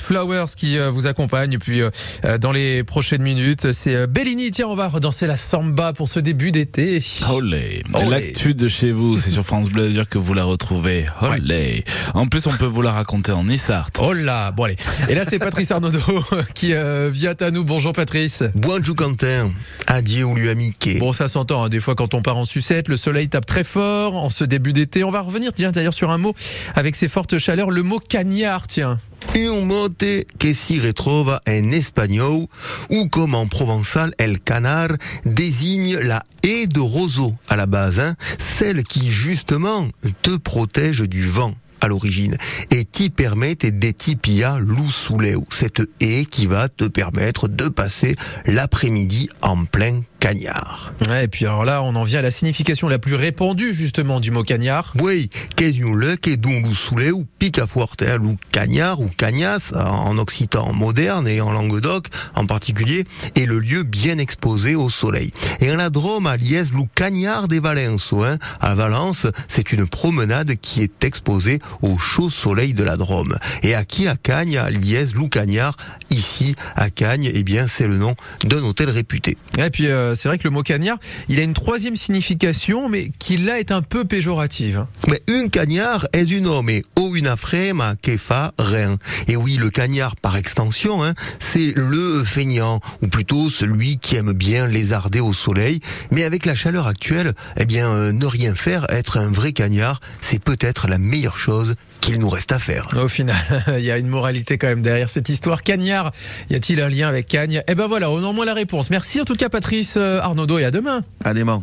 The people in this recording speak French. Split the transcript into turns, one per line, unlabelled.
Flowers qui euh, vous accompagne. Et puis euh, euh, dans les prochaines minutes, c'est Bellini. Tiens, on va redanser la samba pour ce début d'été.
Olé. L'actu de chez vous, c'est sur France Bleu que vous la retrouvez. Olé. En plus, on peut vous la raconter en Issart.
Oh là, bon allez. Et là, c'est Patrice Arnaudot qui euh, vient à nous. Bonjour Patrice.
Bonjour Quentin, adieu ou lui amiqué.
Bon, ça s'entend. hein, Des fois, quand on part en sucette, le soleil tape très fort en ce début d'été. On va revenir, tiens, d'ailleurs, sur un mot avec ces fortes chaleurs, le mot cagnard, tiens.
Un mote que si retrouve en espagnol ou comme en provençal el canard désigne la haie de roseau à la base, hein, celle qui justement te protège du vent à l'origine et t'y permet d'étipia l'ousouleu, cette haie qui va te permettre de passer l'après-midi en plein cagnard.
Ouais, et puis alors là, on en vient à la signification la plus répandue, justement, du mot cagnard.
Oui, qu'est-ce le que l'ousouleu ou picaforte, hein, ou cagnard ou cagnas en occitan moderne et en Languedoc en particulier, est le lieu bien exposé au soleil. Et en la Drôme, à Liège, le cagnard des Valences, hein, à Valence, c'est une promenade qui est exposée au chaud soleil de la Drôme. Et à qui? À Cagnes, à Liège, Lou Cagnard, ici à Cagnes, eh bien c'est le nom d'un hôtel réputé.
Et puis, euh, c'est vrai que le mot cagnard, il a une troisième signification, mais qui là est un peu péjorative.
Mais un cagnard est un homme ou une frema qui fa rien. Et oui, le cagnard par extension, hein, c'est le feignant, ou plutôt celui qui aime bien lézarder au soleil. Mais avec la chaleur actuelle, eh bien, euh, ne rien faire, être un vrai cagnard, c'est peut-être la meilleure chose qu'il nous reste à faire.
Au final, il y a une moralité quand même derrière cette histoire. Cagnard, y a-t-il un lien avec Cagne? Eh ben voilà, on a au moins la réponse. Merci en tout cas Patrice euh, Arnaudot et à demain.
À demain.